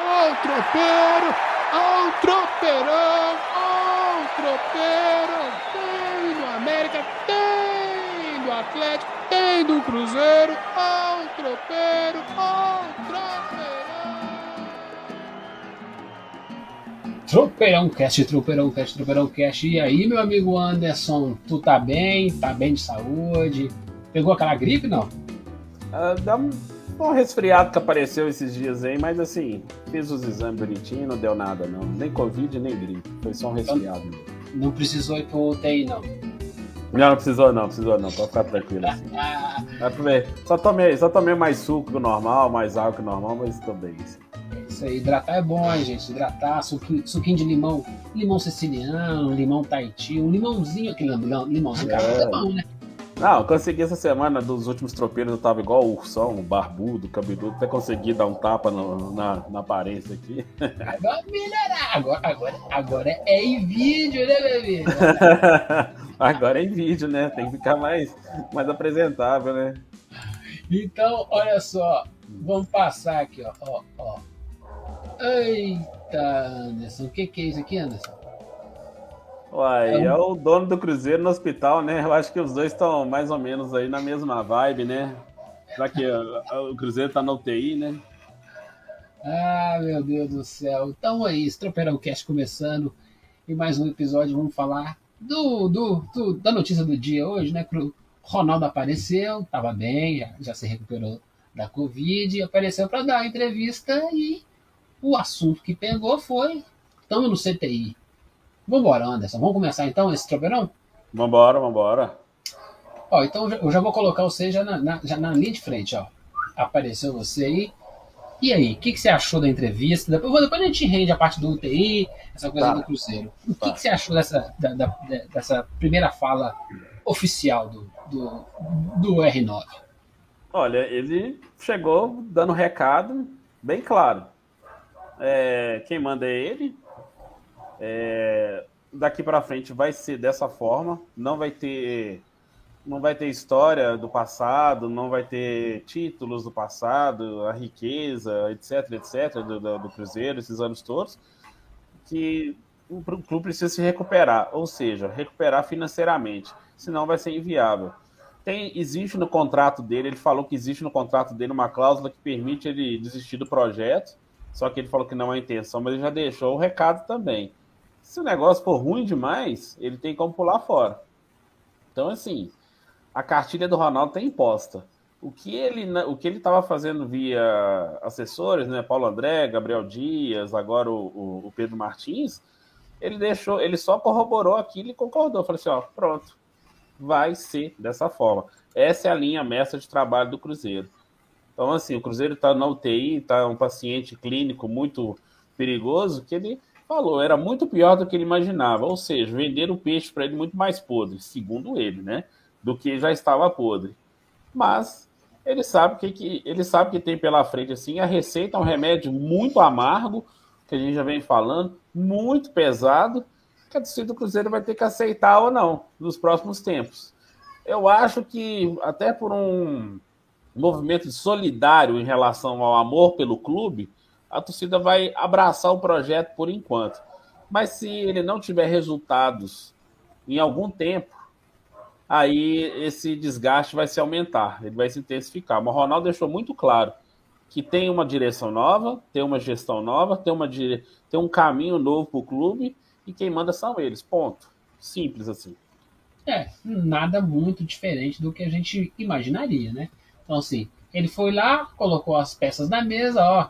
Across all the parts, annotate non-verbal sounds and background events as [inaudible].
Ó o tropeiro, ó o tropeirão, ó o tropeiro. Tem do América, tem do Atlético, tem do Cruzeiro, ó o tropeiro, ó o tropeirão. Tropeirão Cast, Tropeirão Cast, Tropeirão Cast. E aí, meu amigo Anderson, tu tá bem? Tá bem de saúde? Pegou aquela gripe, não? Ah, dá um, um resfriado que apareceu esses dias aí, mas assim, fiz os exames bonitinho, não deu nada não. Nem Covid, nem gripe. Foi só um resfriado. Não precisou ir pro UTI, não. Não, não precisou não, precisou não, pode ficar tranquilo assim. [laughs] Só tomei, só tomei mais suco que o normal, mais água que o normal, mas tô bem. assim. isso aí, hidratar é bom, hein, gente? Hidratar, suquinho, suquinho de limão, limão siciliano, limão Tahiti, um limãozinho, aquele limão, limãozinho É. é bom, né? Não, eu consegui essa semana, dos últimos tropeiros, eu tava igual o ursão, barbudo, cabeludo, até consegui dar um tapa no- na, na aparência aqui. [laughs] Agora melhorar, agora, agora, agora é em vídeo, né, bebê? Agora é em vídeo, né? Tem que ficar mais, mais apresentável, né? Então, olha só, vamos passar aqui, ó, ó, ó. Eita, Anderson, o que, que é isso aqui, Anderson? Uai, É é, o dono do Cruzeiro no hospital, né? Eu acho que os dois estão mais ou menos aí na mesma vibe, né? Já que ó, o Cruzeiro tá na UTI, né? Ah, meu Deus do céu. Então é isso, Tropeirão Cast começando. E mais um episódio, vamos falar do, do, do- da notícia do dia hoje, né? O Ronaldo apareceu, estava bem, já, já se recuperou da Covid, apareceu para dar uma entrevista e o assunto que pegou foi: estamos no CTI. Vambora, Anderson. Vamos começar então esse tropeirão? Vambora, vambora. Ó, então eu já- vou colocar você já na, na- já na linha de frente, ó. Apareceu você aí. E aí, o que, que você achou da entrevista? Depois, depois a gente rende a parte do UTI, essa coisa Tá. do Cruzeiro. O que, Tá. que você achou dessa, da- da- dessa primeira fala oficial do, do, do R9? Olha, ele chegou dando recado bem claro. É, quem manda é ele. É, daqui para frente vai ser dessa forma. Não vai ter, não vai ter história do passado, não vai ter títulos do passado, a riqueza, etc, etc do, do, do Cruzeiro esses anos todos. Que o clube precisa se recuperar, ou seja, recuperar financeiramente, senão vai ser inviável. Tem, existe no contrato dele, ele falou que existe no contrato dele uma cláusula que permite ele desistir do projeto, só que ele falou que não é intenção, mas ele já deixou o recado também. Se o negócio for ruim demais, ele tem como pular fora. Então, assim, a cartilha do Ronaldo tem imposta. O que ele o que ele estava fazendo via assessores, né, Paulo André, Gabriel Dias, agora o, o, Pedro Martins, ele deixou, ele só corroborou aquilo e concordou. Falou assim, ó, pronto, vai ser dessa forma. Essa é a linha mestra de trabalho do Cruzeiro. Então, assim, o Cruzeiro está na UTI, está um paciente clínico muito perigoso, que ele falou, era muito pior do que ele imaginava. Ou seja, venderam o peixe para ele muito mais podre, segundo ele, né? Do que já estava podre. Mas ele sabe que, que ele sabe que tem pela frente assim, a receita é um remédio muito amargo, que a gente já vem falando, muito pesado, que a torcida do Cruzeiro vai ter que aceitar ou não nos próximos tempos. Eu acho que até por um movimento solidário em relação ao amor pelo clube, a torcida vai abraçar o projeto por enquanto. Mas se ele não tiver resultados em algum tempo, aí esse desgaste vai se aumentar, ele vai se intensificar. Mas o Ronaldo deixou muito claro que tem uma direção nova, tem uma gestão nova, tem, uma dire... tem um caminho novo para o clube e quem manda são eles. Ponto. Simples assim. É, nada muito diferente do que a gente imaginaria, né? Então, assim, ele foi lá, colocou as peças na mesa, ó.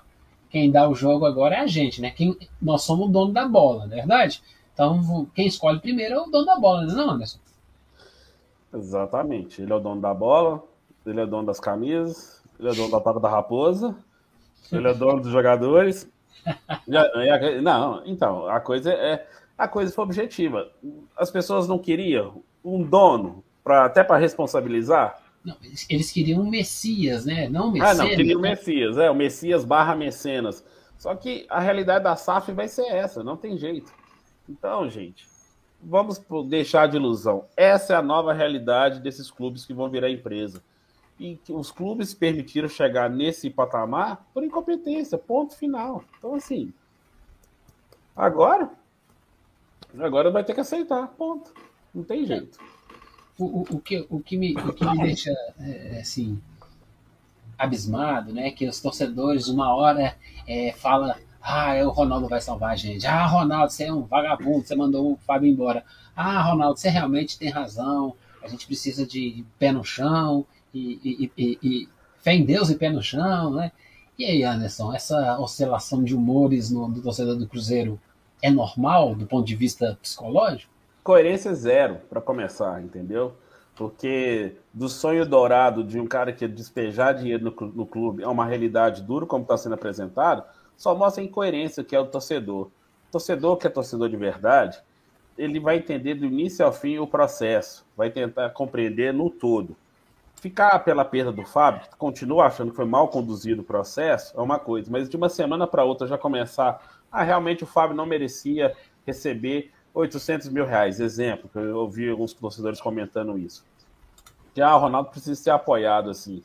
Quem dá o jogo agora é a gente, né? Quem, nós somos o dono da bola, não é verdade? Então, quem escolhe primeiro é o dono da bola, não é, Anderson? Exatamente. Ele é o dono da bola, ele é o dono das camisas, ele é o dono da toca da raposa, ele é o dono dos jogadores. [laughs] Não, então, a coisa é. A coisa foi objetiva. As pessoas não queriam um dono, pra, até para responsabilizar. Não, eles, eles queriam um Messias, né? Não um Ah, não, queria o Messias, é, o Messias barra mecenas. Só que a realidade da SAF vai ser essa, não tem jeito. Então, gente, vamos deixar de ilusão. Essa é a nova realidade desses clubes que vão virar empresa. e que os clubes permitiram chegar nesse patamar por incompetência, ponto final. Então, assim, agora, agora vai ter que aceitar, ponto. Não tem jeito. O, o, que, o, que, me, o que me deixa, é, assim, abismado, né? Que os torcedores, uma hora, é, fala ah, é o Ronaldo vai salvar a gente. Ah, Ronaldo, você é um vagabundo, você mandou o Fábio embora. Ah, Ronaldo, você realmente tem razão. A gente precisa de pé no chão e, e, e, e fé em Deus e pé no chão, né? E aí, Anderson, essa oscilação de humores no, do torcedor do Cruzeiro é normal do ponto de vista psicológico? Coerência zero, para começar, entendeu? Porque do sonho dourado de um cara que despejar dinheiro no, no clube é uma realidade dura, como está sendo apresentado, só mostra a incoerência que é o torcedor. O torcedor que é torcedor de verdade, ele vai entender do início ao fim o processo, vai tentar compreender no todo. Ficar pela perda do Fábio, que continua achando que foi mal conduzido o processo, é uma coisa, mas de uma semana para outra já começar, ah, realmente o Fábio não merecia receber 800 mil reais, exemplo, que eu ouvi alguns torcedores comentando isso. Que ah, o Ronaldo precisa ser apoiado assim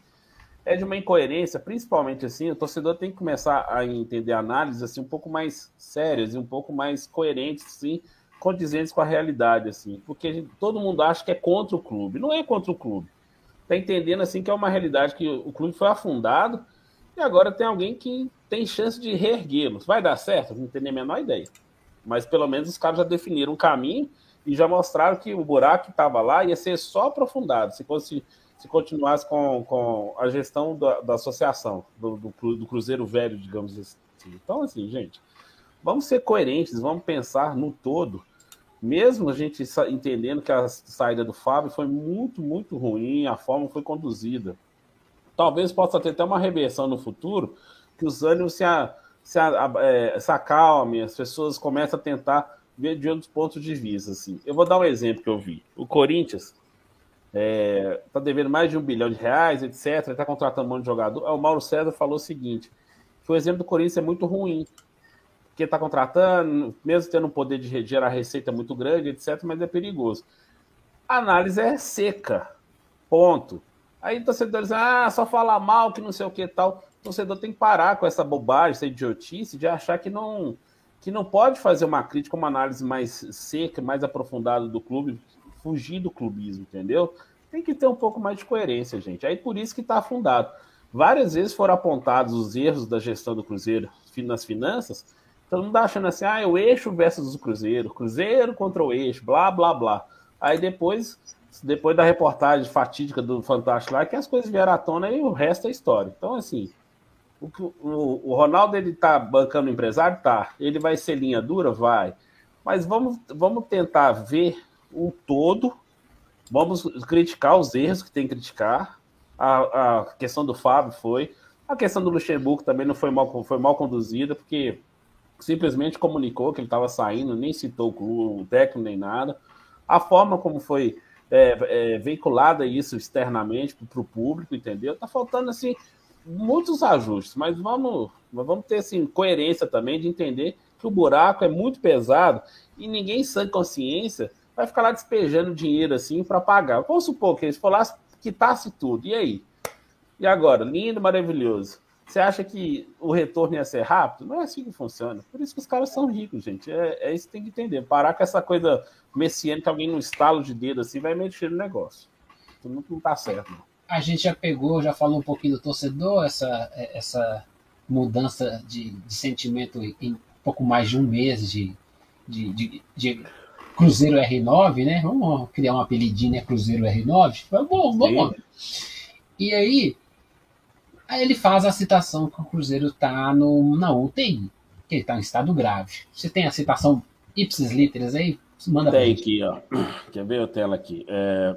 é de uma incoerência, principalmente assim, o torcedor tem que começar a entender análises assim um pouco mais sérias e um pouco mais coerentes, assim, condizentes com a realidade, assim, porque gente, todo mundo acha que é contra o clube, não é contra o clube. Tá entendendo assim que é uma realidade que o clube foi afundado e agora tem alguém que tem chance de reerguê-lo. Vai dar certo? Não tenho a menor ideia. Mas pelo menos os caras já definiram um caminho e já mostraram que o buraco que estava lá ia ser só aprofundado. Se fosse se continuasse com, com a gestão da, da associação, do, do, do, Cruzeiro Velho, digamos assim. Então, assim, gente, vamos ser coerentes, vamos pensar no todo, mesmo a gente entendendo que a saída do Fábio foi muito, muito ruim, a forma foi conduzida. Talvez possa ter até uma reversão no futuro, que os ânimos se, a, se, é, se acalmem, as pessoas começam a tentar ver de outros pontos de vista. Assim. Eu vou dar um exemplo que eu vi. O Corinthians está é, tá devendo mais de um bilhão de reais, etc. Está contratando um monte de jogador. O Mauro César falou o seguinte: que o exemplo do Corinthians é muito ruim, porque está contratando, mesmo tendo um poder de gerar receita muito grande, etc., mas é perigoso. A análise é seca. Ponto. Aí o torcedor diz, ah, só falar mal, que não sei o que tal. O torcedor tem que parar com essa bobagem, essa idiotice de achar que não, que não pode fazer uma crítica, uma análise mais seca, mais aprofundada do clube, fugir do clubismo, entendeu? Tem que ter um pouco mais de coerência, gente. Aí por isso que está afundado. Várias vezes foram apontados os erros da gestão do Cruzeiro nas finanças. Todo mundo achando assim, ah, é o eixo versus o Cruzeiro, Cruzeiro contra o eixo, blá, blá, blá. Aí depois, depois da reportagem fatídica do Fantástico lá, que as coisas vieram à tona e o resto é história. Então, assim, o, o, o Ronaldo, ele tá bancando empresário? Tá. Ele vai ser linha dura? Vai. Mas vamos, vamos tentar ver o todo. Vamos criticar os erros que tem que criticar. A, a questão do Fábio foi. A questão do Luxemburgo também não foi mal, foi mal conduzida, porque simplesmente comunicou que ele estava saindo, nem citou o, clube, o técnico nem nada. A forma como foi é, é, veiculada isso externamente para o público, entendeu? Tá faltando assim muitos ajustes, mas vamos, vamos ter assim, coerência também de entender que o buraco é muito pesado e ninguém sem consciência vai ficar lá despejando dinheiro assim para pagar. Vamos supor que eles falassem quitasse tudo. E aí? E agora? Lindo, maravilhoso. Você acha que o retorno ia ser rápido? Não é assim que funciona. Por isso que os caras são ricos, gente. É, é isso que tem que entender. Parar com essa coisa messiânica, alguém no estalo de dedo assim vai mexer no negócio. Não, não tá certo. Não. A gente já pegou, já falou um pouquinho do torcedor, essa, essa mudança de, de sentimento em pouco mais de um mês de, de, de, de Cruzeiro R9, né? Vamos criar um apelidinho, né? Cruzeiro R9. Vamos, vamos. E aí, aí ele faz a citação que o Cruzeiro está na UTI, que ele está em estado grave. Você tem a citação ipsis literas aí? Manda tem aqui, ó. Quer ver a tela aqui? É,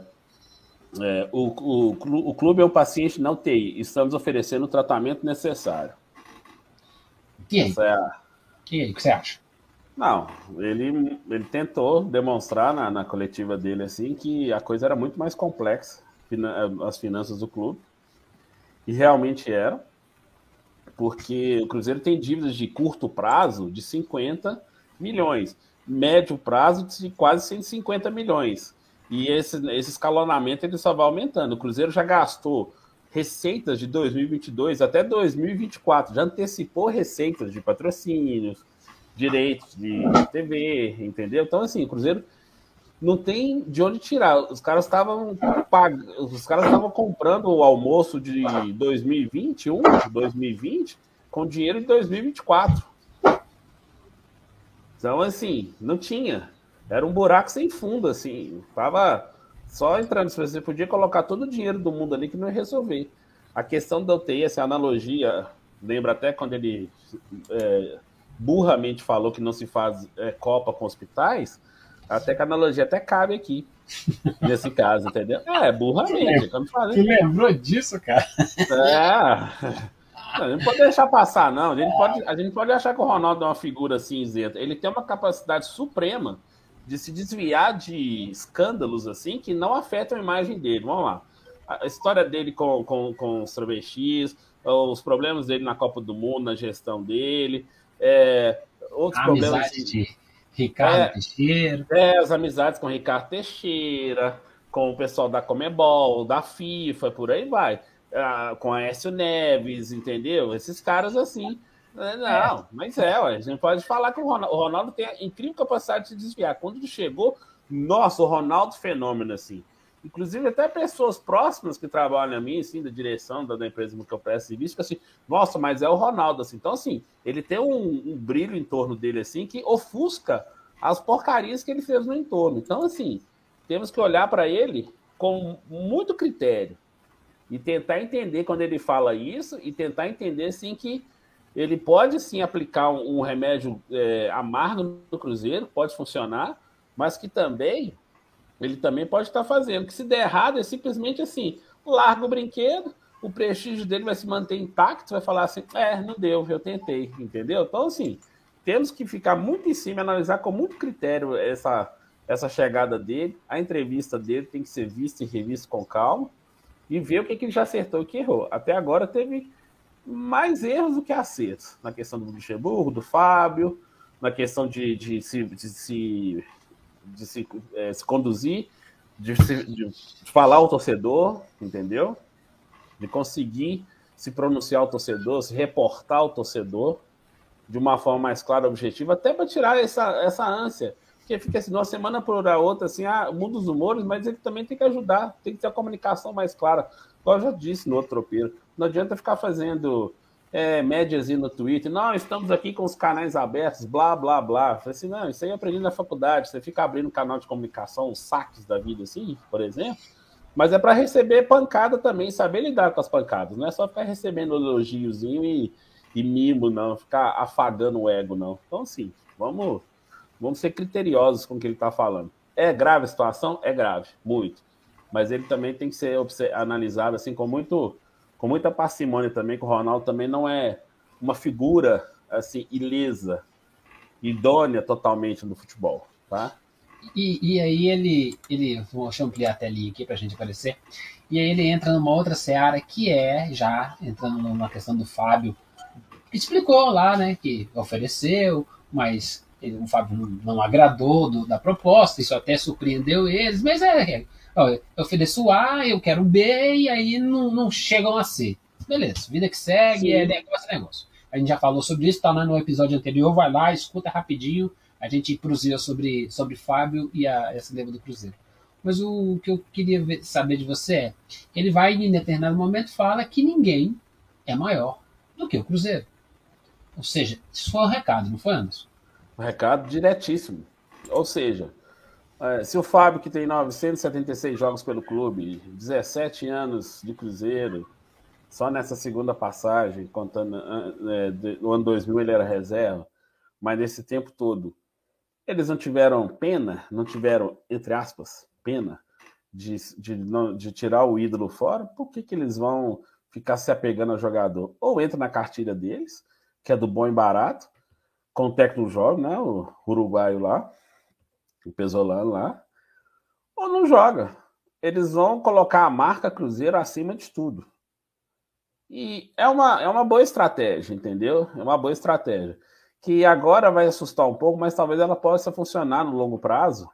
é, o, o, o clube é um paciente na UTI. Estamos oferecendo o tratamento necessário. E aí? É e aí, o que você acha? Não, ele, ele tentou demonstrar na, na coletiva dele assim que a coisa era muito mais complexa, as finanças do clube, e realmente era, porque o Cruzeiro tem dívidas de curto prazo de 50 milhões, médio prazo de quase 150 milhões. E esse, esse escalonamento ele só vai aumentando. O Cruzeiro já gastou receitas de 2022 até 2024, já antecipou receitas de patrocínios, direitos de TV, entendeu? Então, assim, o Cruzeiro não tem de onde tirar. Os caras estavam pagando, os caras estavam comprando o almoço de 2021, 2020, com dinheiro de 2024. Então, assim, não tinha. Era um buraco sem fundo, assim. Tava só entrando. Você podia colocar todo o dinheiro do mundo ali que não ia resolver. A questão da UTI, essa analogia, lembra até quando ele é, burramente falou que não se faz é, Copa com hospitais, até que a analogia até cabe aqui, [laughs] nesse caso, entendeu? É, burramente. Tu, tu lembrou disso, cara? É. Não, não pode deixar passar, não. A gente, pode, a gente pode achar que o Ronaldo é uma figura cinzenta. Ele tem uma capacidade suprema de se desviar de escândalos assim que não afetam a imagem dele. Vamos lá. A história dele com, com, com os travestis, os problemas dele na Copa do Mundo, na gestão dele, é, outros a problemas. Assim, de Ricardo é, Teixeira. É, as amizades com Ricardo Teixeira, com o pessoal da Comebol, da FIFA, por aí vai. Ah, com a Écio Neves, entendeu? Esses caras assim. Né? Não, é. mas é, ué, a gente pode falar que o Ronaldo, o Ronaldo, tem a incrível capacidade de se desviar. Quando ele chegou, nossa, o Ronaldo fenômeno, assim. Inclusive, até pessoas próximas que trabalham a mim, assim, da direção da, da empresa que eu presto serviço, assim, nossa, mas é o Ronaldo, assim. Então, assim, ele tem um, um brilho em torno dele, assim, que ofusca as porcarias que ele fez no entorno. Então, assim, temos que olhar para ele com muito critério e tentar entender quando ele fala isso e tentar entender, sim, que ele pode sim aplicar um, um remédio é, amargo no Cruzeiro, pode funcionar, mas que também ele também pode estar fazendo. Que se der errado, é simplesmente assim: larga o brinquedo, o prestígio dele vai se manter intacto, vai falar assim: é, não deu, eu tentei, entendeu? Então, assim, temos que ficar muito em cima, analisar com muito critério essa, essa chegada dele, a entrevista dele tem que ser vista e revista com calma e ver o que, que ele já acertou e o que errou. Até agora teve mais erros do que acertos na questão do Luxemburgo, do Fábio, na questão de, de, se, de, se, de se, é, se conduzir, de, se, de falar ao torcedor, entendeu? De conseguir se pronunciar ao torcedor, se reportar ao torcedor de uma forma mais clara, objetiva, até para tirar essa, essa ânsia. Porque fica assim, uma semana por outra, assim, ah, mundo dos humores, mas ele também tem que ajudar, tem que ter a comunicação mais clara. Como eu já disse no outro tropeiro, não adianta ficar fazendo é, médias no Twitter. Não, estamos aqui com os canais abertos, blá, blá, blá. Falei assim, não, isso aí eu aprendi na faculdade. Você fica abrindo canal de comunicação, os saques da vida, assim, por exemplo. Mas é para receber pancada também, saber lidar com as pancadas. Não é só ficar recebendo elogiozinho e, e mimo, não. Ficar afagando o ego, não. Então, assim, vamos, vamos ser criteriosos com o que ele está falando. É grave a situação? É grave, muito mas ele também tem que ser analisado assim com muito com muita parcimônia também, que o Ronaldo também não é uma figura assim ilesa, idônea totalmente no futebol, tá? E, e aí ele, ele, vou ampliar a telinha aqui para a gente aparecer, e aí ele entra numa outra seara que é, já entrando numa questão do Fábio, que explicou lá, né, que ofereceu, mas ele, o Fábio não, não agradou do, da proposta, isso até surpreendeu eles, mas é, eu ofereço A, eu quero B, e aí não, não chegam a C. Beleza, vida que segue, Sim. é negócio, é negócio. A gente já falou sobre isso, tá lá no episódio anterior, vai lá, escuta rapidinho, a gente cruzeia sobre, sobre Fábio e a, essa leva do Cruzeiro. Mas o que eu queria ver, saber de você é, ele vai em determinado momento fala que ninguém é maior do que o Cruzeiro. Ou seja, isso foi um recado, não foi, Anderson? Um recado diretíssimo. Ou seja, é, se o Fábio, que tem 976 jogos pelo clube, 17 anos de Cruzeiro, só nessa segunda passagem, contando é, no ano 2000 ele era reserva, mas nesse tempo todo, eles não tiveram pena, não tiveram, entre aspas, pena de, de, de tirar o ídolo fora, por que, que eles vão ficar se apegando ao jogador? Ou entra na cartilha deles, que é do bom e barato, com o técnico jovem, né, o uruguaio lá, o Pesolano lá, ou não joga. Eles vão colocar a marca Cruzeiro acima de tudo. E é uma, é uma boa estratégia, entendeu? É uma boa estratégia. Que agora vai assustar um pouco, mas talvez ela possa funcionar no longo prazo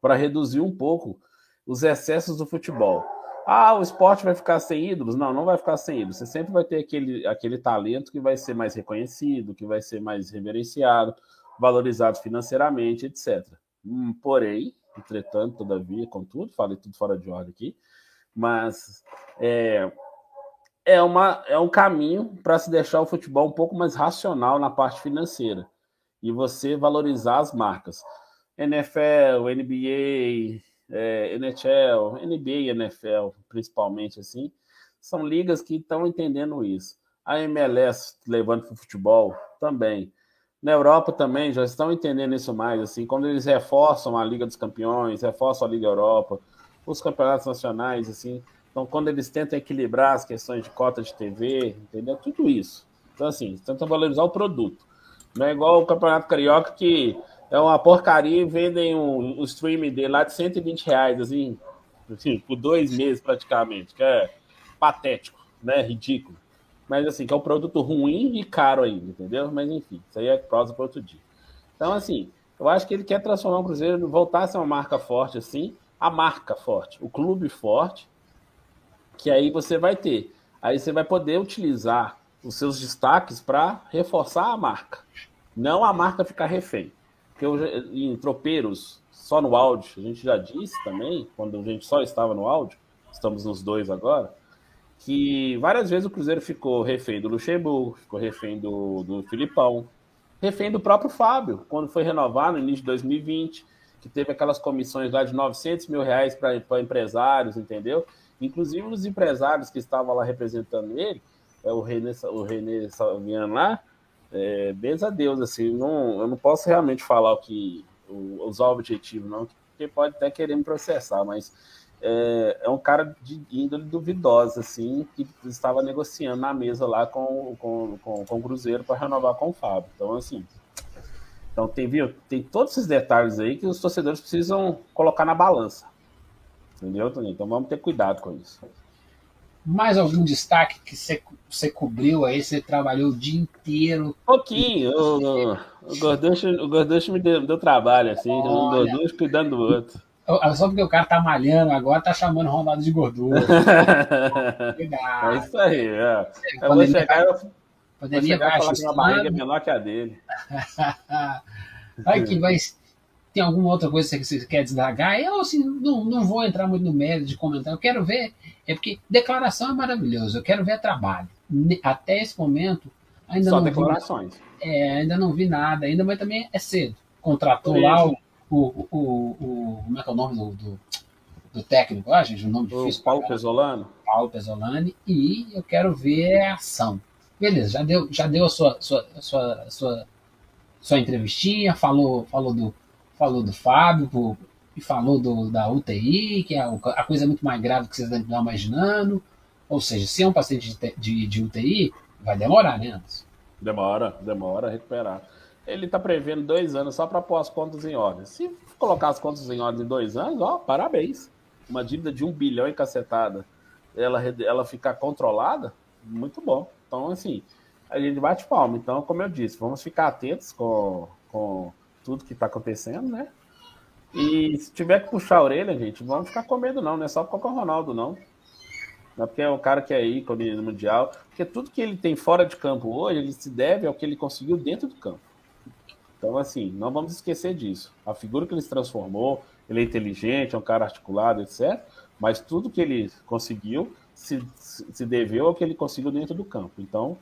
para reduzir um pouco os excessos do futebol. Ah, o esporte vai ficar sem ídolos? Não, não vai ficar sem ídolos. Você sempre vai ter aquele, aquele talento que vai ser mais reconhecido, que vai ser mais reverenciado, valorizado financeiramente, etc. Hum, porém, entretanto, todavia, contudo, falei tudo fora de ordem aqui, mas é, é, uma, é um caminho para se deixar o futebol um pouco mais racional na parte financeira e você valorizar as marcas. NFL, NBA, é, NHL, NBA e NFL, principalmente assim, são ligas que estão entendendo isso. A MLS levando para o futebol também. Na Europa também já estão entendendo isso mais, assim, quando eles reforçam a Liga dos Campeões, reforçam a Liga Europa, os campeonatos nacionais, assim, então quando eles tentam equilibrar as questões de cota de TV, entendeu? Tudo isso. Então, assim, tentam valorizar o produto. Não é igual o Campeonato Carioca que é uma porcaria e vendem um, um streaming dele lá de 120 reais, assim, assim, [laughs] por dois meses praticamente, que é patético, né? Ridículo. Mas assim, que é um produto ruim e caro ainda, entendeu? Mas enfim, isso aí é prosa para outro dia. Então, assim, eu acho que ele quer transformar o Cruzeiro, voltar a ser uma marca forte, assim, a marca forte, o clube forte, que aí você vai ter. Aí você vai poder utilizar os seus destaques para reforçar a marca. Não a marca ficar refém. Porque eu, em tropeiros, só no áudio, a gente já disse também, quando a gente só estava no áudio, estamos nos dois agora, que várias vezes o Cruzeiro ficou refém do Luxemburgo, ficou refém do, do Filipão, refém do próprio Fábio, quando foi renovar no início de 2020, que teve aquelas comissões lá de 900 mil reais para empresários, entendeu? Inclusive os empresários que estavam lá representando ele, é o René, o René Salviano lá, é, benza a Deus, assim, não, eu não posso realmente falar o que o, usar o objetivo, não, porque pode até querer me processar, mas é, é um cara de índole duvidosa, assim, que estava negociando na mesa lá com, com, com, com o Cruzeiro para renovar com o Fábio. Então, assim, então tem, viu, tem todos esses detalhes aí que os torcedores precisam colocar na balança. Entendeu, Toninho? Então vamos ter cuidado com isso. Mais algum destaque que você, cobriu aí? Você trabalhou o dia inteiro? Pouquinho. O, o, Gorducho, o Gorducho me deu, deu trabalho, assim. Olha, um Gorducho cuidando do outro. Só porque o cara tá malhando agora, tá chamando Ronaldo de gordura. [laughs] é isso aí. É. Eu vou chegar, eu, vou chegar falar que minha barriga é menor que a dele. [laughs] Vai que vai tem alguma outra coisa que você quer desagar? Eu assim, não, não vou entrar muito no mérito de comentar. Eu quero ver, é porque declaração é maravilhoso. Eu quero ver trabalho. Até esse momento, ainda Só não declarações. Vi, é, ainda não vi nada, ainda, mas também é cedo. Contratou lá o, o, o, o, Como é que é o nome do, do, do técnico? Ah, gente, o nome difícil. O Paulo Pesolano. Paulo Pesolani. E eu quero ver a ação. Beleza, já deu, já deu a sua, sua, sua, sua, sua entrevistinha, falou, falou do falou do Fábio e falou do, da UTI, que é a coisa muito mais grave que vocês estão imaginando. Ou seja, se é um paciente de, de, de UTI, vai demorar, né, Anderson? Demora, demora a recuperar. Ele está prevendo dois anos só para pôr as contas em ordem. Se colocar as contas em ordem em dois anos, ó, parabéns. Uma dívida de um bilhão e cacetada, ela, ela ficar controlada, muito bom. Então, assim, a gente bate palma. Então, como eu disse, vamos ficar atentos com, com tudo que está acontecendo, né? E se tiver que puxar a orelha, gente, vamos ficar com medo, não. Não é só por causa do Ronaldo, não. Não é porque é o cara que é ícone no Mundial. Porque tudo que ele tem fora de campo hoje, ele se deve ao que ele conseguiu dentro do campo. Então, assim, não vamos esquecer disso. A figura que ele se transformou, ele é inteligente, é um cara articulado, etc. Mas tudo que ele conseguiu se, se deveu ao que ele conseguiu dentro do campo. Então,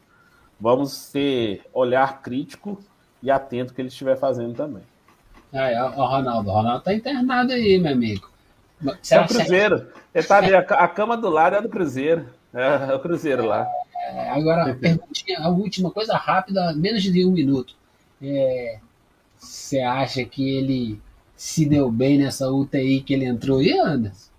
vamos ter olhar crítico e atento ao que ele estiver fazendo também. É, o Ronaldo, o Ronaldo tá internado aí, meu amigo. Você é o Cruzeiro. Ele tá ali, a cama do lado é do Cruzeiro. É, é o Cruzeiro lá. É, agora, a última coisa rápida, menos de um minuto. É, você acha que ele se deu bem nessa UTI que ele entrou aí, Anderson?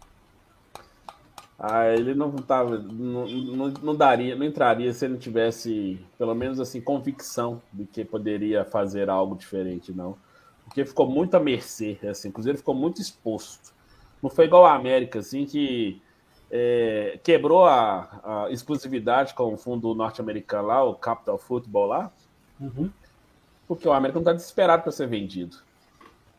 Ah, ele não tava, não, não, não, daria, não entraria se ele não tivesse, pelo menos assim, convicção de que poderia fazer algo diferente, não. Porque ficou muito à mercê, assim, o Cruzeiro ficou muito exposto. Não foi igual a América, assim, que é, quebrou a, a, exclusividade com o fundo norte-americano lá, o Capital Football lá, uhum. Porque o América não está desesperado para ser vendido.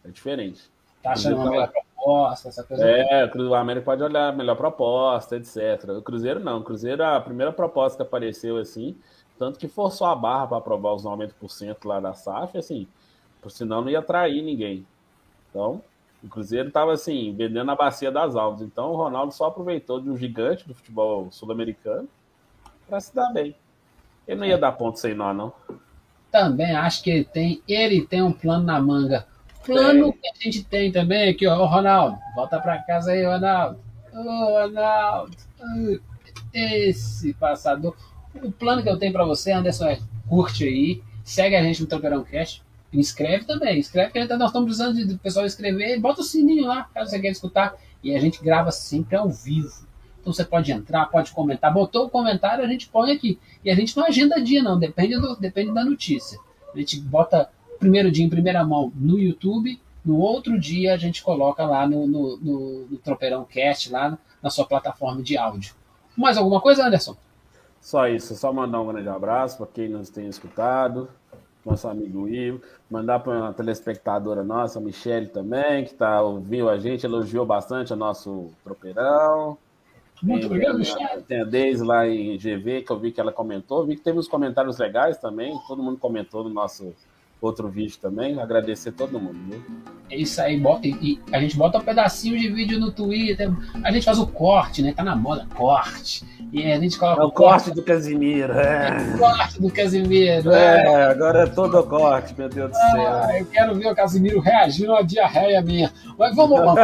É diferente. Tá achando uma proposta, essa coisa. É, o América pode olhar a melhor proposta, etc. O Cruzeiro não. O Cruzeiro, a primeira proposta que apareceu assim, tanto que forçou a barra para aprovar os 90% lá da SAF, assim, por senão não ia atrair ninguém. Então, o Cruzeiro estava assim, vendendo a bacia das almas. Então o Ronaldo só aproveitou de um gigante do futebol sul-americano para se dar bem. Ele não ia dar ponto sem nó, não. Também acho que ele tem, ele tem um plano na manga. Plano que a gente tem também aqui, ó, Ronaldo, volta para casa aí, Ronaldo. Ô, Ronaldo, esse passador. O plano que eu tenho para você, Anderson, é curte aí, segue a gente no Tropeirão Cast, inscreve também, inscreve que nós estamos precisando de pessoal escrever, bota o sininho lá, caso você queira escutar, e a gente grava sempre ao vivo. Então você pode entrar, pode comentar. Botou o comentário, a gente põe aqui. E a gente não agenda dia, não. Depende, do, depende da notícia. A gente bota primeiro dia em primeira mão no YouTube. No outro dia a gente coloca lá no, no, no, no Tropeirão Cast, lá na sua plataforma de áudio. Mais alguma coisa, Anderson? Só isso, só mandar um grande abraço para quem nos tem escutado, nosso amigo Ivo, mandar para uma telespectadora nossa, a Michelle também, que tá ouvindo a gente, elogiou bastante o nosso tropeirão. Muito obrigado. Tem a Deise lá em GV, que eu vi que ela comentou, vi que teve uns comentários legais também, todo mundo comentou no nosso outro vídeo também. Agradecer todo mundo. Viu? É isso aí, bota, e a gente bota um pedacinho de vídeo no Twitter. A gente faz o corte, né? Tá na moda, corte. E a gente coloca. É o corte, corte do Casimiro, é. O corte do Casimiro. É, é. agora é todo o corte, meu Deus do céu. Ah, eu quero ver o Casimiro reagindo a diarreia minha. Mas vamos, vamos,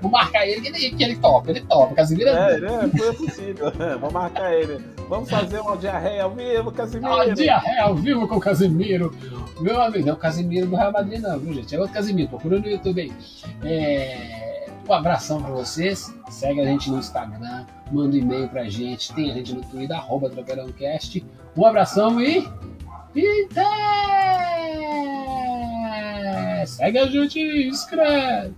vamos marcar ele, que ele, que ele topa, ele topa. Casimiro é. É, é possível. [laughs] vamos marcar ele. Vamos fazer uma diarreia ao vivo, Casimiro. Uma diarreia ao vivo com o Casimiro. Meu amigo, não é o Casimiro do Real Madrid, não, viu, gente? É outro Casimiro, procura no YouTube aí. É... Um abração pra vocês. Segue a gente no Instagram, manda um e-mail pra gente, tem a gente no Twitter, arroba Tropeirãocast. Um abração e. Até! Segue a gente, inscreve!